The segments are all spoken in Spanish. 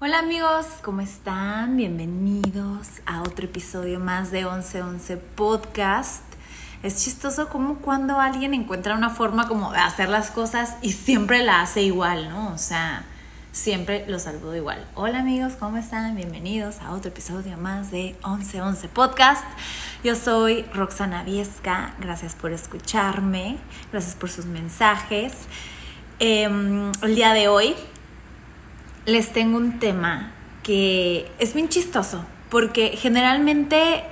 Hola amigos, ¿cómo están? Bienvenidos a otro episodio más de 1111 Podcast. Es chistoso como cuando alguien encuentra una forma como de hacer las cosas y siempre la hace igual, ¿no? O sea, siempre lo saludo igual. Hola amigos, ¿cómo están? Bienvenidos a otro episodio más de 1111 Podcast. Yo soy Roxana Viesca, gracias por escucharme, gracias por sus mensajes. Em, el día de hoy les tengo un tema que es bien chistoso, porque generalmente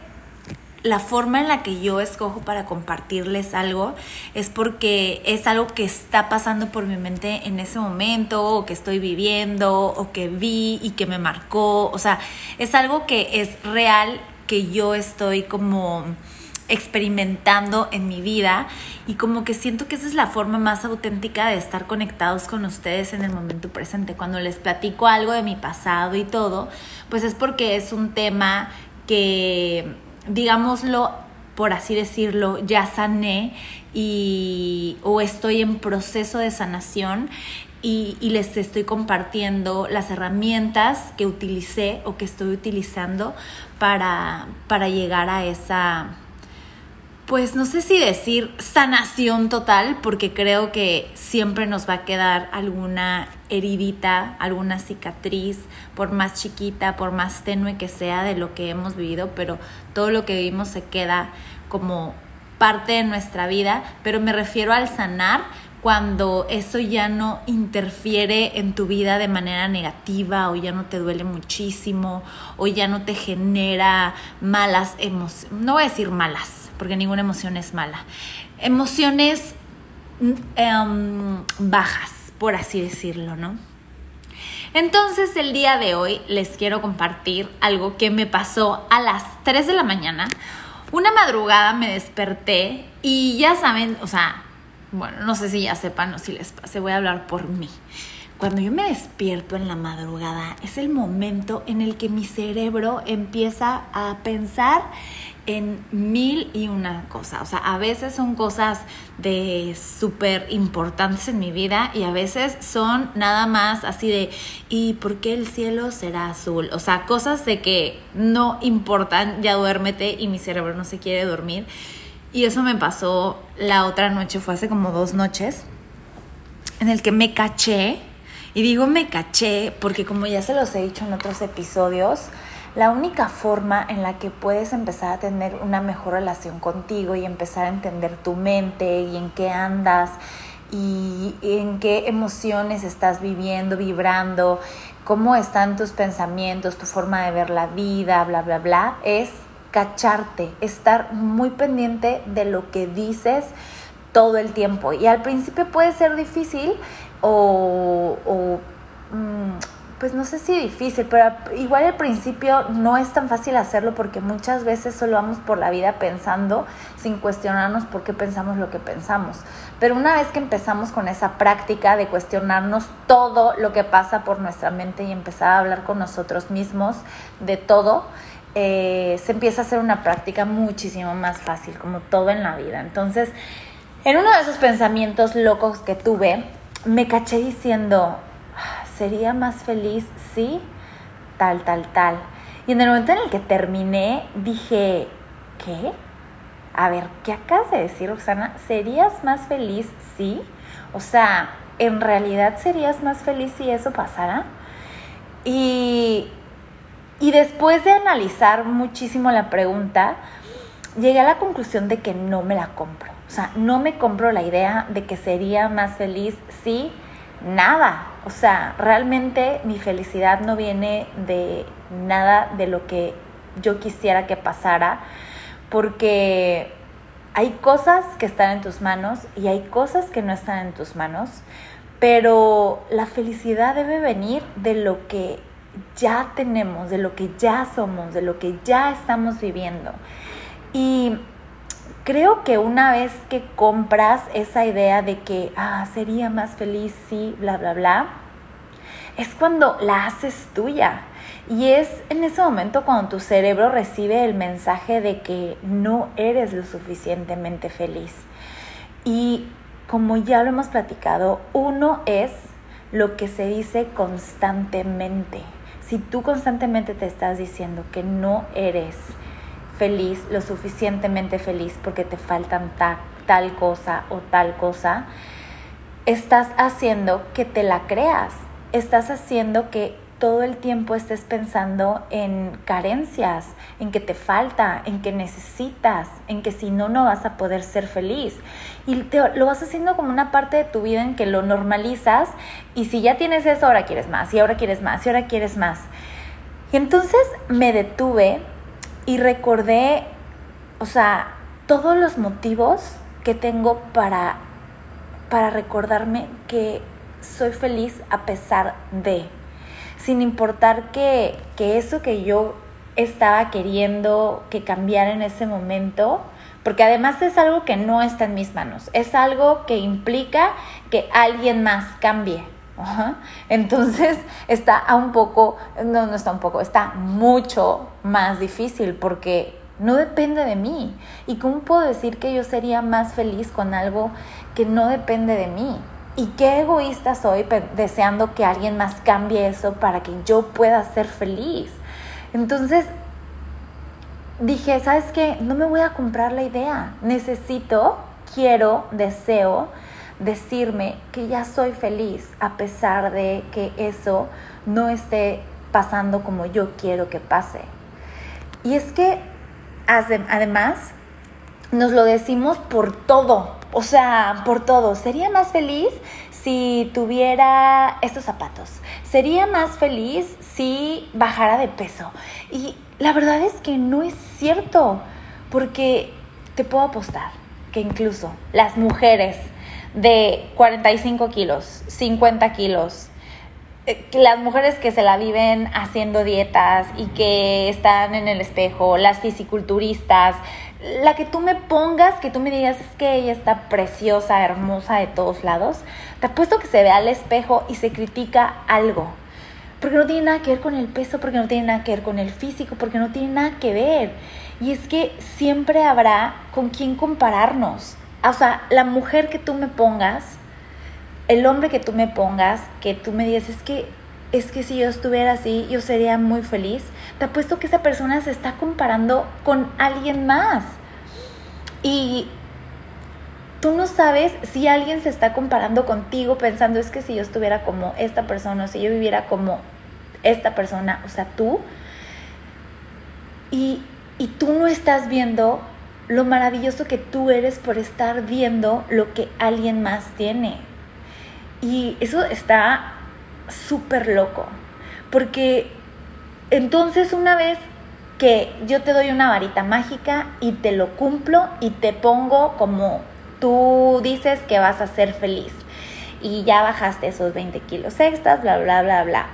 la forma en la que yo escojo para compartirles algo es porque es algo que está pasando por mi mente en ese momento, o que estoy viviendo, o que vi y que me marcó. O sea, es algo que es real, que yo estoy como experimentando en mi vida y como que siento que esa es la forma más auténtica de estar conectados con ustedes en el momento presente. Cuando les platico algo de mi pasado y todo, pues es porque es un tema que, digámoslo, por así decirlo, ya sané y o estoy en proceso de sanación y, les estoy compartiendo las herramientas que utilicé o que estoy utilizando para, para llegar a esa pues no sé si decir sanación total, porque creo que siempre nos va a quedar alguna heridita, alguna cicatriz, por más chiquita, por más tenue que sea de lo que hemos vivido, pero todo lo que vivimos se queda como parte de nuestra vida, pero me refiero al sanar cuando eso ya no interfiere en tu vida de manera negativa o ya no te duele muchísimo o ya no te genera malas emociones, no voy a decir malas, porque ninguna emoción es mala. Emociones em, bajas, por así decirlo, ¿no? Entonces el día de hoy les quiero compartir algo que me pasó a las 3 de la mañana. Una madrugada me desperté y ya saben, o sea, bueno, no sé si ya sepan o si les pase, voy a hablar por mí. Cuando yo me despierto en la madrugada es el momento en el que mi cerebro empieza a pensar en mil y una cosa. O sea, a veces son cosas de súper importantes en mi vida y a veces son nada más así de, ¿y por qué el cielo será azul? O sea, cosas de que no importan, ya duérmete y mi cerebro no se quiere dormir. Y eso me pasó la otra noche, fue hace como dos noches, en el que me caché. Y digo me caché porque como ya se los he dicho en otros episodios, la única forma en la que puedes empezar a tener una mejor relación contigo y empezar a entender tu mente y en qué andas y en qué emociones estás viviendo, vibrando, cómo están tus pensamientos, tu forma de ver la vida, bla, bla, bla, es cacharte, estar muy pendiente de lo que dices todo el tiempo. Y al principio puede ser difícil o, mm, pues no sé si difícil, pero igual al principio no es tan fácil hacerlo porque muchas veces solo vamos por la vida pensando sin cuestionarnos por qué pensamos lo que pensamos. Pero una vez que empezamos con esa práctica de cuestionarnos todo lo que pasa por nuestra mente y empezar a hablar con nosotros mismos de todo, eh, se empieza a hacer una práctica muchísimo más fácil, como todo en la vida. Entonces, en uno de esos pensamientos locos que tuve, me caché diciendo, sería más feliz si tal, tal, tal. Y en el momento en el que terminé, dije, ¿qué? A ver, ¿qué acabas de decir, Roxana? ¿Serías más feliz si? O sea, ¿en realidad serías más feliz si eso pasara? Y, y después de analizar muchísimo la pregunta, llegué a la conclusión de que no me la compro. O sea, no me compro la idea de que sería más feliz si nada. O sea, realmente mi felicidad no viene de nada de lo que yo quisiera que pasara, porque hay cosas que están en tus manos y hay cosas que no están en tus manos, pero la felicidad debe venir de lo que ya tenemos, de lo que ya somos, de lo que ya estamos viviendo. Y creo que una vez que compras esa idea de que ah, sería más feliz si, bla, bla, bla, es cuando la haces tuya. Y es en ese momento cuando tu cerebro recibe el mensaje de que no eres lo suficientemente feliz. Y como ya lo hemos platicado, uno es lo que se dice constantemente. Si tú constantemente te estás diciendo que no eres feliz, lo suficientemente feliz porque te faltan tal cosa o tal cosa, estás haciendo que te la creas, estás haciendo que todo el tiempo estés pensando en carencias, en que te falta, en que necesitas, en que si no, no vas a poder ser feliz. Y lo vas haciendo como una parte de tu vida en que lo normalizas y si ya tienes eso, ahora quieres más, y ahora quieres más, y ahora quieres más. Y entonces me detuve y recordé, o sea, todos los motivos que tengo para, para recordarme que soy feliz a pesar de sin importar que, eso que yo estaba queriendo que cambiara en ese momento, porque además es algo que no está en mis manos, es algo que implica que alguien más cambie. Entonces está un poco, no, no está un poco, está mucho más difícil porque no depende de mí. ¿Y cómo puedo decir que yo sería más feliz con algo que no depende de mí? Y qué egoísta soy deseando que alguien más cambie eso para que yo pueda ser feliz. Entonces dije, ¿sabes qué? No me voy a comprar la idea. Necesito, quiero, deseo decirme que ya soy feliz a pesar de que eso no esté pasando como yo quiero que pase. Y es que además nos lo decimos por todo, o sea, por todo. Sería más feliz si tuviera estos zapatos. Sería más feliz si bajara de peso. Y la verdad es que no es cierto, porque te puedo apostar que incluso las mujeres de 45 kilos, 50 kilos, las mujeres que se la viven haciendo dietas y que están en el espejo, las fisiculturistas, la que tú me pongas, que tú me digas es que ella está preciosa, hermosa de todos lados, te apuesto que se ve al espejo y se critica algo. Porque no tiene nada que ver con el peso, porque no tiene nada que ver con el físico, porque no tiene nada que ver. Y es que siempre habrá con quién compararnos. O sea, la mujer que tú me pongas, el hombre que tú me pongas, que tú me digas, es que es que si yo estuviera así, yo sería muy feliz. Te apuesto que esa persona se está comparando con alguien más. Y tú no sabes si alguien se está comparando contigo pensando es que si yo estuviera como esta persona, o si yo viviera como esta persona, o sea, tú, y, y tú no estás viendo lo maravilloso que tú eres por estar viendo lo que alguien más tiene. Y eso está súper loco. Porque entonces una vez que yo te doy una varita mágica y te lo cumplo y te pongo como tú dices que vas a ser feliz y ya bajaste esos 20 kilos extras, bla, bla, bla, bla.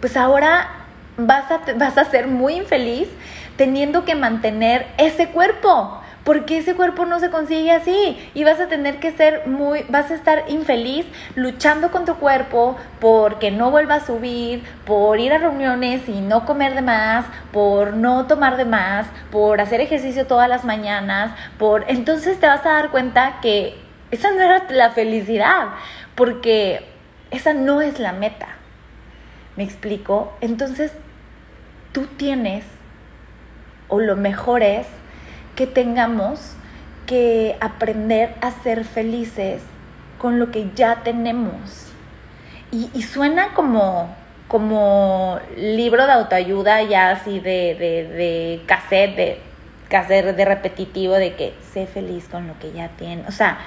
Pues ahora vas a, vas a ser muy infeliz teniendo que mantener ese cuerpo porque ese cuerpo no se consigue así y vas a tener que ser muy, vas a estar infeliz luchando con tu cuerpo porque no vuelva a subir, por ir a reuniones y no comer de más, por no tomar de más, por hacer ejercicio todas las mañanas, por entonces te vas a dar cuenta que esa no era la felicidad, porque esa no es la meta. ¿Me explico? Entonces, tú tienes, o lo mejor es, que tengamos que aprender a ser felices con lo que ya tenemos. Y, suena como, como libro de autoayuda ya así de, de, cassette, de cassette de repetitivo, de que sé feliz con lo que ya tienes. O sea,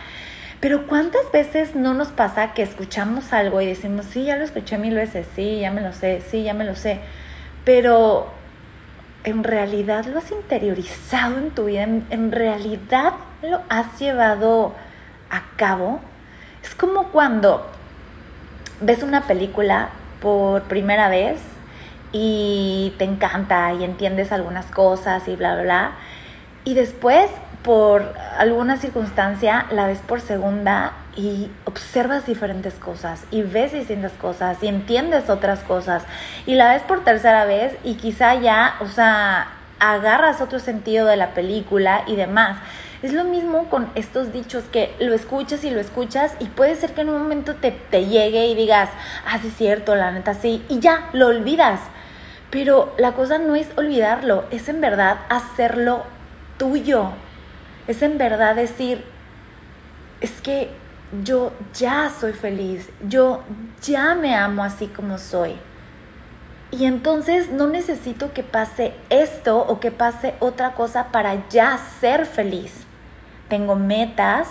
pero ¿cuántas veces no nos pasa que escuchamos algo y decimos, sí, ya lo escuché mil veces, sí, ya me lo sé, sí, ya me lo sé, pero en realidad lo has interiorizado en tu vida, en, realidad lo has llevado a cabo. Es como cuando ves una película por primera vez y te encanta y entiendes algunas cosas y bla, bla, bla. Y después, por alguna circunstancia, la ves por segunda y observas diferentes cosas y ves distintas cosas y entiendes otras cosas y la ves por tercera vez y quizá ya, o sea, agarras otro sentido de la película y demás. Es lo mismo con estos dichos que lo escuchas y lo escuchas y puede ser que en un momento te, te llegue y digas, ah, sí es cierto, la neta sí, y ya, lo olvidas. Pero la cosa no es olvidarlo, es en verdad hacerlo tuyo. Es en verdad decir, es que yo ya soy feliz, yo ya me amo así como soy. Y entonces no necesito que pase esto o que pase otra cosa para ya ser feliz. Tengo metas,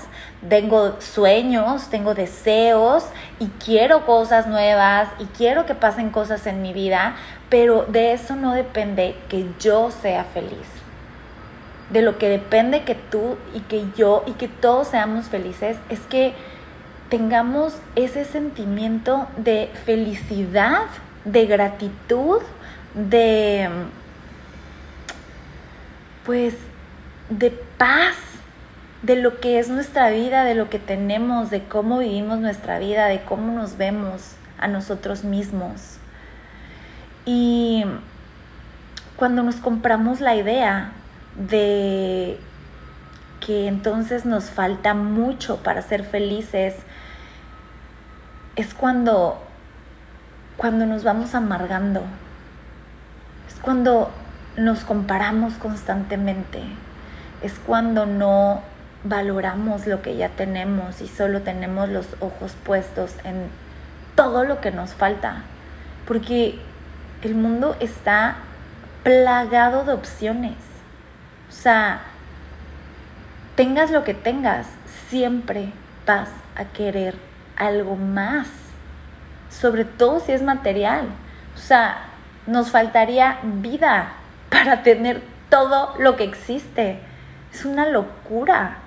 tengo sueños, tengo deseos y quiero cosas nuevas y quiero que pasen cosas en mi vida, pero de eso no depende que yo sea feliz. De lo que depende que tú y que yo y que todos seamos felices es que tengamos ese sentimiento de felicidad de gratitud, de pues de paz, de lo que es nuestra vida, de lo que tenemos, de cómo vivimos nuestra vida, de cómo nos vemos a nosotros mismos. Y cuando nos compramos la idea de que entonces nos falta mucho para ser felices, es cuando cuando nos vamos amargando, es cuando nos comparamos constantemente, es cuando no valoramos lo que ya tenemos y solo tenemos los ojos puestos en todo lo que nos falta, porque el mundo está plagado de opciones. O sea, tengas lo que tengas, siempre vas a querer algo más sobre todo si es material. O sea, nos faltaría vida para tener todo lo que existe. Es una locura.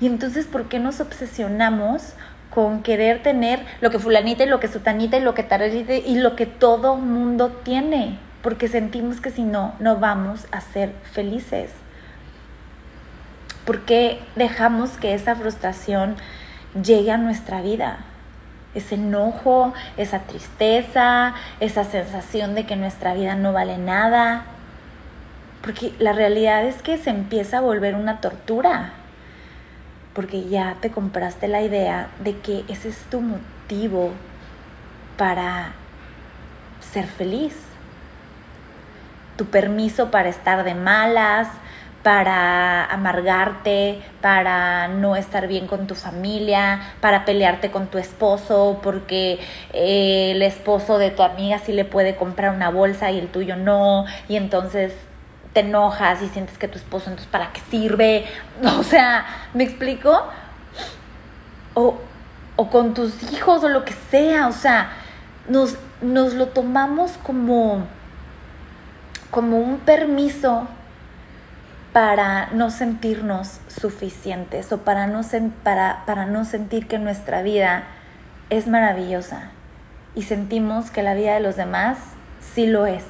Y entonces, ¿por qué nos obsesionamos con querer tener lo que fulanita y lo que sutanita y lo que tararita y lo que todo mundo tiene? Porque sentimos que si no, no vamos a ser felices. ¿Por qué dejamos que esa frustración llegue a nuestra vida? ese enojo, esa tristeza, esa sensación de que nuestra vida no vale nada. Porque la realidad es que se empieza a volver una tortura. Porque ya te compraste la idea de que ese es tu motivo para ser feliz. Tu permiso para estar de malas, para amargarte, para no estar bien con tu familia, para pelearte con tu esposo, porque eh, el esposo de tu amiga sí le puede comprar una bolsa y el tuyo no, y entonces te enojas y sientes que tu esposo entonces para qué sirve, o sea, ¿me explico? O, o con tus hijos o lo que sea, o sea, nos, nos lo tomamos como, como un permiso para no sentirnos suficientes o para no, para, para no sentir que nuestra vida es maravillosa y sentimos que la vida de los demás sí lo es.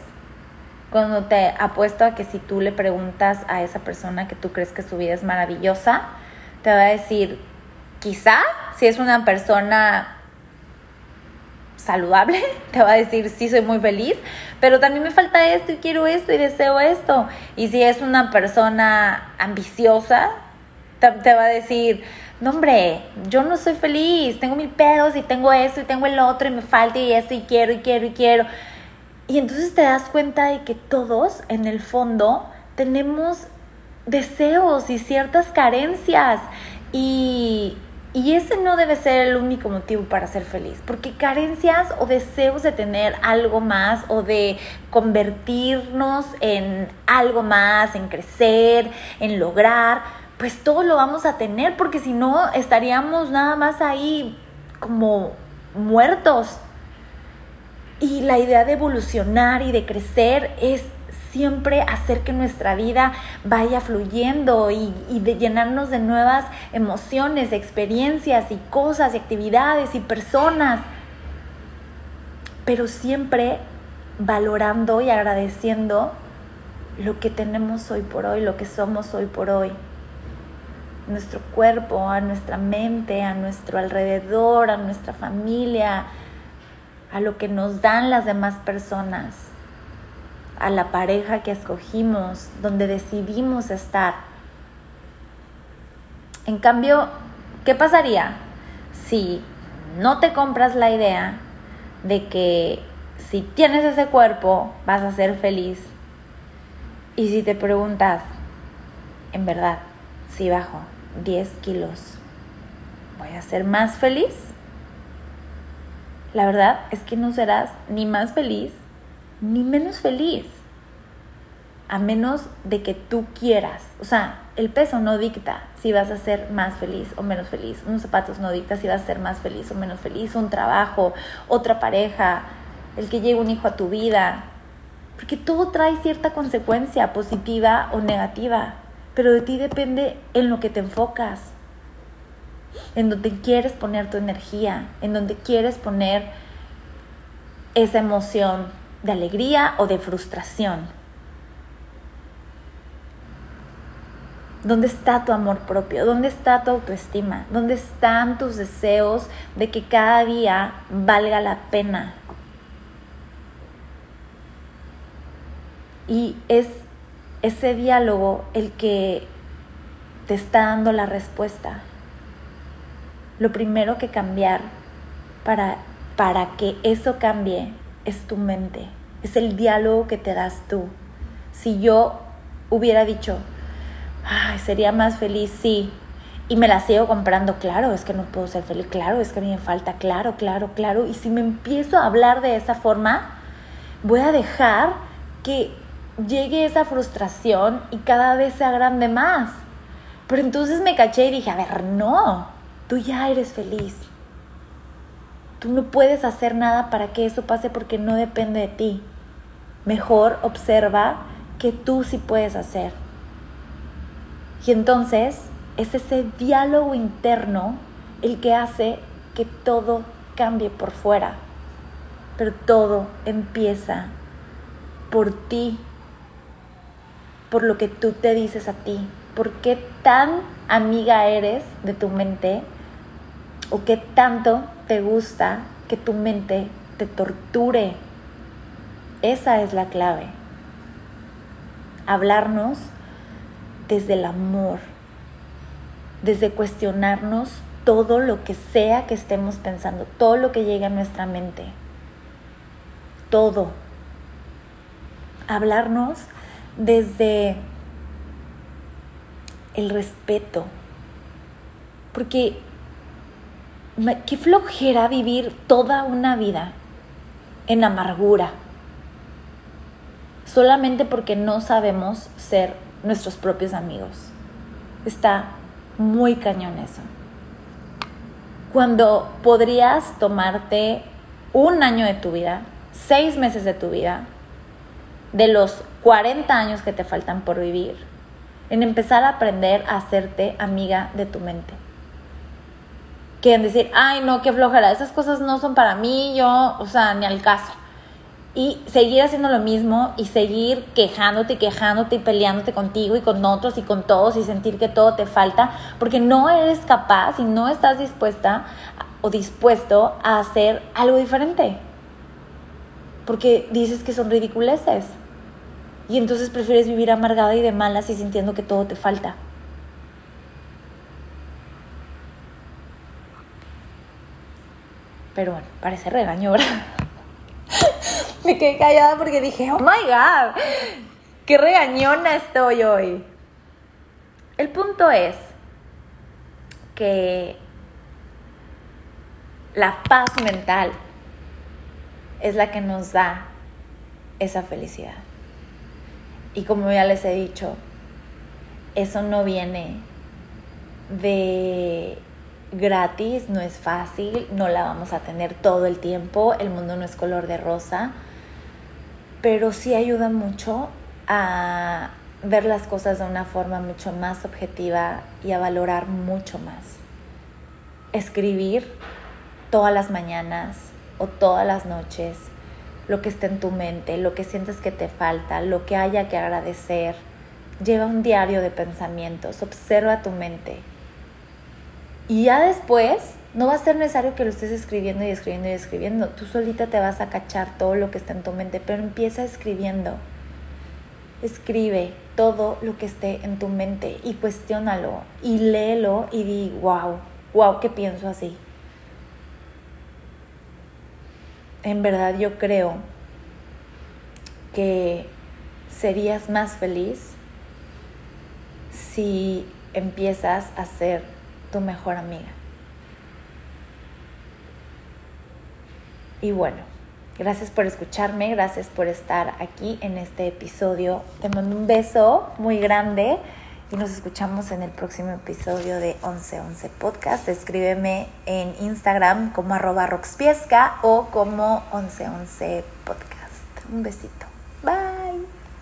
Cuando te apuesto a que si tú le preguntas a esa persona que tú crees que su vida es maravillosa, te va a decir, quizá si es una persona saludable, te va a decir, sí, soy muy feliz, pero también me falta esto y quiero esto y deseo esto. Y si es una persona ambiciosa, te, va a decir, no hombre, yo no soy feliz, tengo mil pedos y tengo esto y tengo el otro y me falta y esto y quiero y quiero y quiero. Y entonces te das cuenta de que todos en el fondo tenemos deseos y ciertas carencias y, y ese no debe ser el único motivo para ser feliz, porque carencias o deseos de tener algo más o de convertirnos en algo más, en crecer, en lograr, pues todo lo vamos a tener, porque si no estaríamos nada más ahí como muertos. Y la idea de evolucionar y de crecer es siempre hacer que nuestra vida vaya fluyendo y, de llenarnos de nuevas emociones, experiencias y cosas y actividades y personas, pero siempre valorando y agradeciendo lo que tenemos hoy por hoy, lo que somos hoy por hoy. Nuestro cuerpo, a nuestra mente, a nuestro alrededor, a nuestra familia, a lo que nos dan las demás personas a la pareja que escogimos, donde decidimos estar. En cambio, ¿qué pasaría si no te compras la idea de que si tienes ese cuerpo vas a ser feliz? Y si te preguntas, en verdad, si bajo 10 kilos, ¿voy a ser más feliz? La verdad es que no serás ni más feliz ni menos feliz. A menos de que tú quieras. O sea, el peso no dicta si vas a ser más feliz o menos feliz. Unos zapatos no dicta si vas a ser más feliz o menos feliz. Un trabajo, otra pareja, el que llegue un hijo a tu vida. Porque todo trae cierta consecuencia positiva o negativa. Pero de ti depende en lo que te enfocas. En donde quieres poner tu energía. En donde quieres poner esa emoción de alegría o de frustración. ¿Dónde está tu amor propio? ¿Dónde está tu autoestima? ¿Dónde están tus deseos de que cada día valga la pena? Y es ese diálogo el que te está dando la respuesta. Lo primero que cambiar para, para que eso cambie es tu mente, es el diálogo que te das tú. Si yo hubiera dicho, ay, sería más feliz, sí, y me la sigo comprando, claro, es que no puedo ser feliz, claro, es que me falta, claro, claro, claro, y si me empiezo a hablar de esa forma, voy a dejar que llegue esa frustración y cada vez sea grande más. Pero entonces me caché y dije, a ver, no, tú ya eres feliz. Tú no puedes hacer nada para que eso pase porque no depende de ti. Mejor observa que tú sí puedes hacer. Y entonces es ese diálogo interno el que hace que todo cambie por fuera. Pero todo empieza por ti, por lo que tú te dices a ti. ¿Por qué tan amiga eres de tu mente? ¿O qué tanto te gusta que tu mente te torture. Esa es la clave. Hablarnos desde el amor, desde cuestionarnos todo lo que sea que estemos pensando, todo lo que llegue a nuestra mente. Todo. Hablarnos desde el respeto. Porque qué flojera vivir toda una vida en amargura, solamente porque no sabemos ser nuestros propios amigos. Está muy cañón eso. Cuando podrías tomarte un año de tu vida, seis meses de tu vida, de los 40 años que te faltan por vivir, en empezar a aprender a hacerte amiga de tu mente quieren decir, ay, no, qué flojera, esas cosas no son para mí, yo, o sea, ni al caso. Y seguir haciendo lo mismo y seguir quejándote y quejándote y peleándote contigo y con otros y con todos y sentir que todo te falta porque no eres capaz y no estás dispuesta o dispuesto a hacer algo diferente. Porque dices que son ridiculeces. Y entonces prefieres vivir amargada y de malas y sintiendo que todo te falta. Pero bueno, parece regaño. Me quedé callada porque dije, oh my god, qué regañona estoy hoy. El punto es que la paz mental es la que nos da esa felicidad. Y como ya les he dicho, eso no viene de gratis, no es fácil, no la vamos a tener todo el tiempo, el mundo no es color de rosa, pero sí ayuda mucho a ver las cosas de una forma mucho más objetiva y a valorar mucho más. Escribir todas las mañanas o todas las noches lo que está en tu mente, lo que sientes que te falta, lo que haya que agradecer. Lleva un diario de pensamientos, observa tu mente, y ya después no va a ser necesario que lo estés escribiendo y escribiendo y escribiendo. Tú solita te vas a cachar todo lo que está en tu mente, pero empieza escribiendo. escribe todo lo que esté en tu mente y cuestiónalo y léelo y di, wow, wow, que pienso así. En verdad yo creo que serías más feliz si empiezas a ser tu mejor amiga. Y bueno, gracias por escucharme, gracias por estar aquí en este episodio. Te mando un beso muy grande y nos escuchamos en el próximo episodio de 1111 Podcast. Escríbeme en Instagram como arroba roxpiesca o como 1111 Podcast. Un besito.